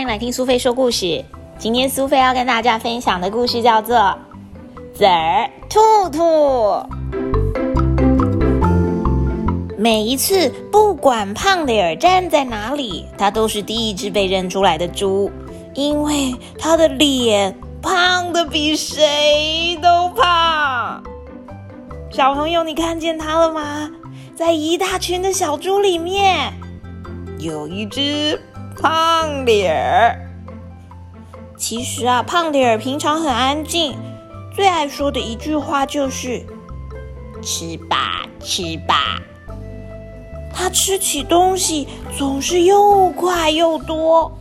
欢迎来听苏菲说故事。今天苏菲要跟大家分享的故事叫做《籽儿兔兔》。每一次，不管胖脸儿站在哪里，他都是第一只被认出来的猪，因为他的脸胖的比谁都胖。小朋友，你看见他了吗？在一大群的小猪里面，有一只胖脸儿。其实啊，胖脸儿平常很安静，最爱说的一句话就是“吃吧，吃吧”。他吃起东西总是又快又多。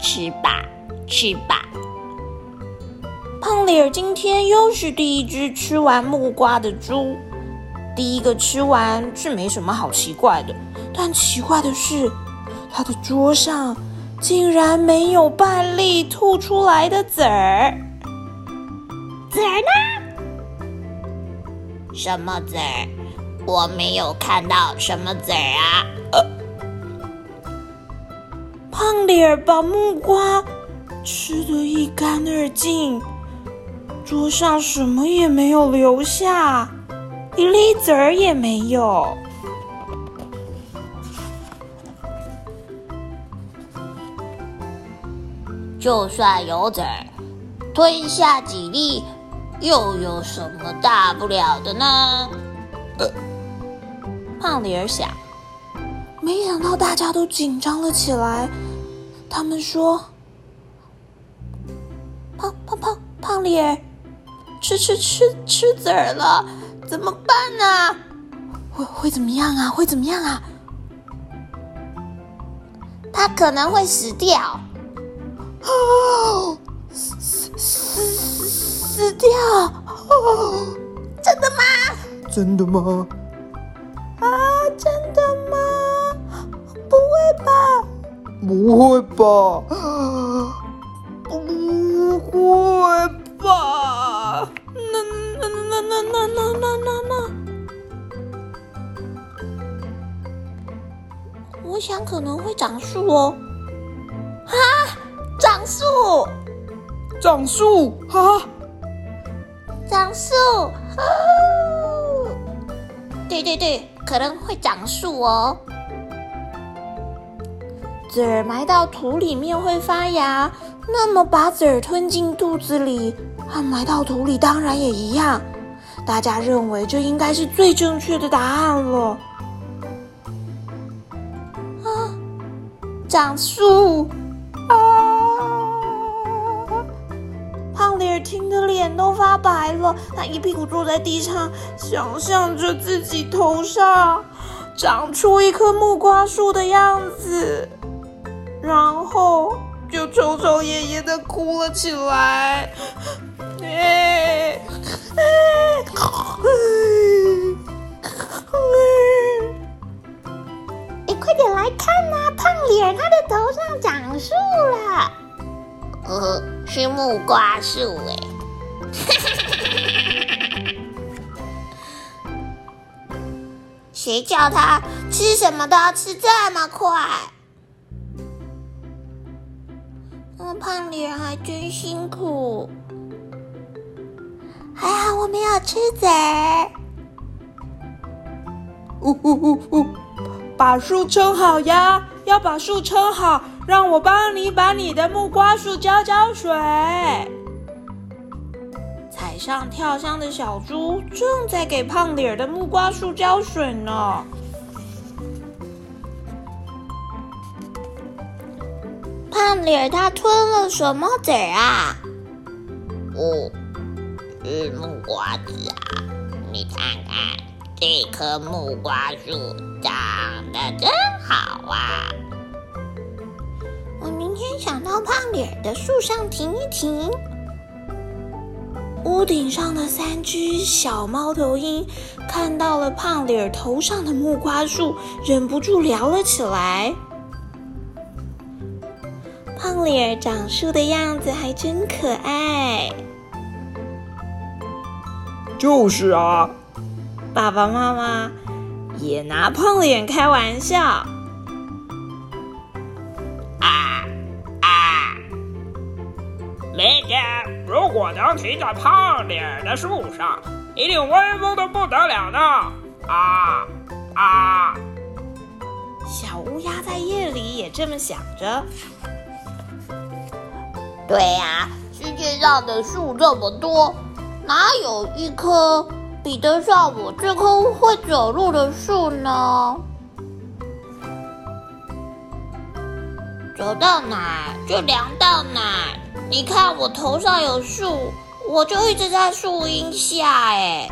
吃吧，吃吧。胖脸儿今天又是第一只吃完木瓜的猪。第一个吃完是没什么好奇怪的，但奇怪的是，他的桌上竟然没有半粒吐出来的籽儿。籽儿呢？什么籽儿？我没有看到什么籽儿啊！呃，胖脸儿把木瓜吃得一干二净。桌上什么也没有留下，一粒籽儿也没有。就算有籽儿，吞下几粒又有什么大不了的呢？呃，胖脸儿想，没想到大家都紧张了起来。他们说：“胖胖胖胖脸儿。”吃吃吃吃籽儿了，怎么办呢？会会怎么样啊？会怎么样啊？他可能会死掉。哦，死死死死掉！哦，真的吗？真的吗？啊，真的吗？不会吧？不会吧？不会吧？那那那那那那那那那，我想可能会长树哦。啊，长树！长树！啊！长树！对对对，可能会长树哦。籽儿埋到土里面会发芽，那么把籽儿吞进肚子里，和埋到土里当然也一样。大家认为这应该是最正确的答案了。啊，长树！胖脸儿听得脸都发白了，他一屁股坐在地上，想象着自己头上长出一棵木瓜树的样子。然后就抽抽噎噎的哭了起来。哎哎哎！快点来看呐，胖脸他的头上。呃，是木瓜树哎。谁叫他吃什么都要吃这么快？那胖脸还真辛苦，还好我没有吃籽儿。呜呜呜呜，把树撑好呀！要把树撑好，让我帮你把你的木瓜树浇浇水。踩上跳箱的小猪正在给胖脸的木瓜树浇水呢。胖脸他吞了什么籽儿啊？哦，是木瓜籽啊！你看看，这棵木瓜树长得真好啊！我明天想到胖脸的树上停一停。屋顶上的三只小猫头鹰看到了胖脸头上的木瓜树，忍不住聊了起来。胖脸长树的样子还真可爱。就是啊，爸爸妈妈也拿胖脸开玩笑。天如果能停在胖脸的树上，一定威风的不得了呢！啊啊！小乌鸦在夜里也这么想着。对呀、世界上的树这么多，哪有一棵比得上我这棵会走路的树呢？走到哪就凉到哪儿。你看我头上有树，我就一直在树荫下。哎，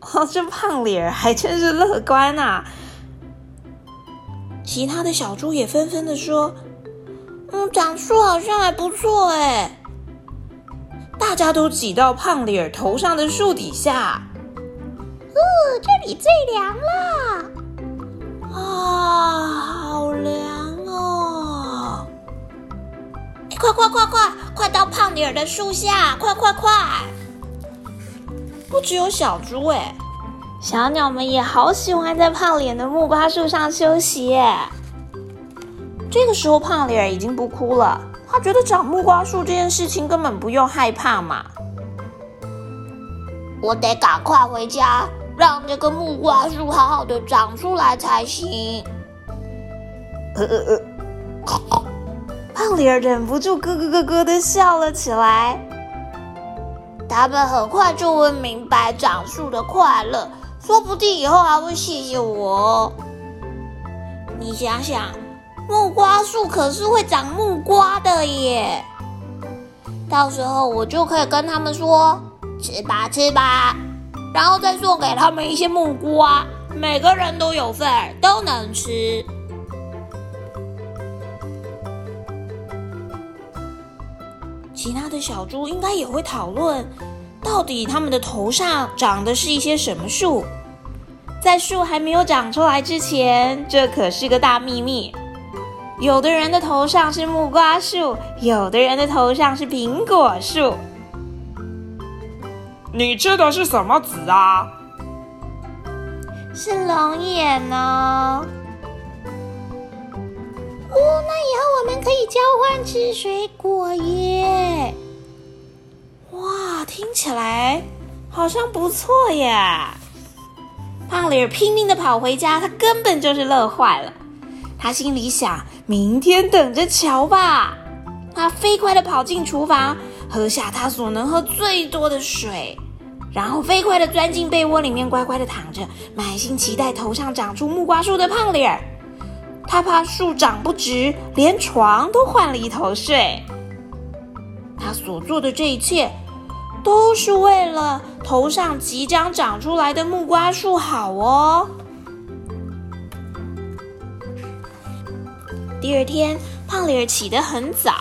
哦，这胖脸还真是乐观啊！其他的小猪也纷纷的说嗯，长树好像还不错哎。：“大家都挤到胖脸儿头上的树底下。这里最凉了。啊，快快快快快到胖女儿的树下！快快快！不只有小猪哎，小鸟们也好喜欢在胖脸的木瓜树上休息耶。这个时候，胖脸已经不哭了，他觉得长木瓜树这件事情根本不用害怕嘛。我得赶快回家，让这个木瓜树好好的长出来才行。呃呃呃，胖脸儿忍不住咯咯咯咯的笑了起来。他们很快就会明白长树的快乐，说不定以后还会谢谢我。你想想，木瓜树可是会长木瓜的耶，到时候我就可以跟他们说：“吃吧，吃吧。”然后再送给他们一些木瓜，每个人都有份，都能吃。其他的小猪应该也会讨论，到底它们的头上长的是一些什么树？在树还没有长出来之前，这可是个大秘密。有的人的头上是木瓜树，有的人的头上是苹果树。你吃的是什么籽啊？是龙眼呢。哦，交换吃水果耶！哇，听起来好像不错耶！胖脸儿拼命的跑回家，他根本就是乐坏了。他心里想：明天等着瞧吧。他飞快的跑进厨房，喝下他所能喝最多的水，然后飞快的钻进被窝里面，乖乖的躺着，满心期待头上长出木瓜树的胖脸儿。他怕树长不直，连床都换了一头睡。他所做的这一切，都是为了头上即将长出来的木瓜树好哦。第二天，胖脸儿起得很早。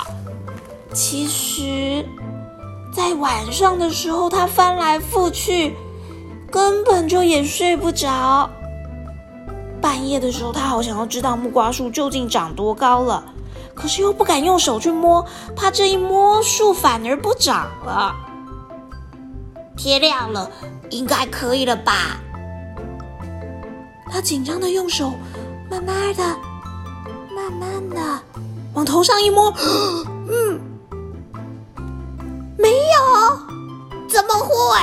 其实，在晚上的时候，他翻来覆去，根本就也睡不着。半夜的时候，他好想要知道木瓜树究竟长多高了，可是又不敢用手去摸，怕这一摸树反而不长了。天亮了，应该可以了吧？他紧张的用手，慢慢的、慢慢的往头上一摸，嗯，没有，怎么会？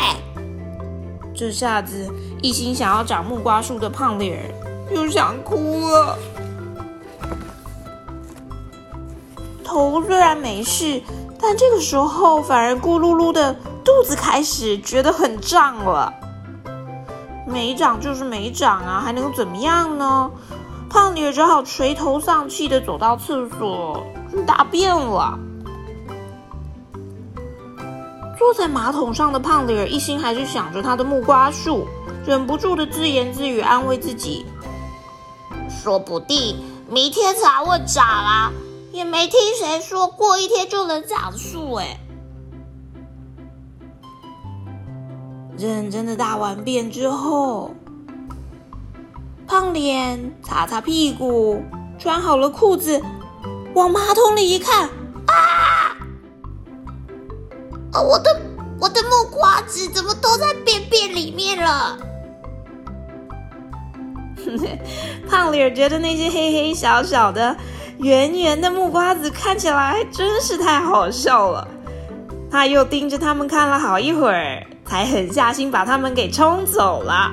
这下子一心想要长木瓜树的胖脸儿又想哭了。头虽然没事，但这个时候反而咕噜噜的肚子开始觉得很胀了。没长就是没长啊，还能怎么样呢？胖脸儿只好垂头丧气的走到厕所去大便了。坐在马桶上的胖脸儿一心还是想着他的木瓜树，忍不住的自言自语安慰自己。说不定明天才会长啊，也没听谁说过一天就能长树哎。认真的大完便之后，胖脸擦擦屁股，穿好了裤子，往马桶里一看，啊，我的我的木瓜子怎么都在便便里面了？胖脸儿觉得那些黑黑小小的圆圆的木瓜子看起来真是太好笑了。他又盯着他们看了好一会儿，才狠下心把他们给冲走了。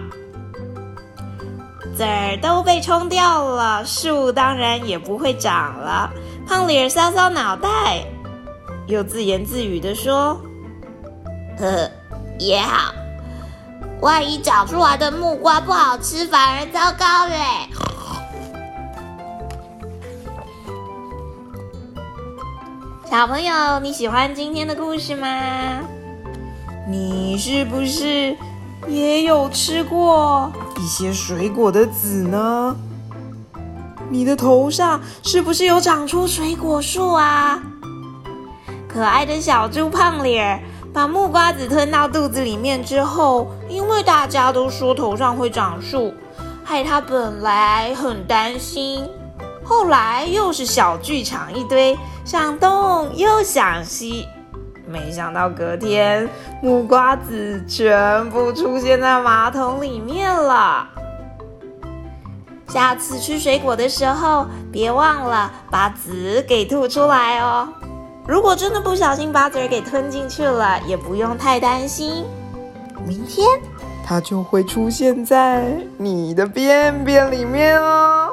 籽儿都被冲掉了，树当然也不会长了。胖脸搔搔脑袋，又自言自语的说：“呵，也好，万一长出来的木瓜不好吃，反而糟糕嘞。”小朋友，你喜欢今天的故事吗？你是不是也有吃过一些水果的籽呢？你的头上是不是有长出水果树啊？可爱的小猪胖脸把木瓜子吞到肚子里面之后，因为大家都说头上会长树，害他本来很担心。后来又是小剧场一堆，想东又想西，没想到隔天木瓜子全部出现在马桶里面了。下次吃水果的时候，别忘了把籽给吐出来哦。如果真的不小心把嘴给吞进去了，也不用太担心，明天它就会出现在你的便便里面哦。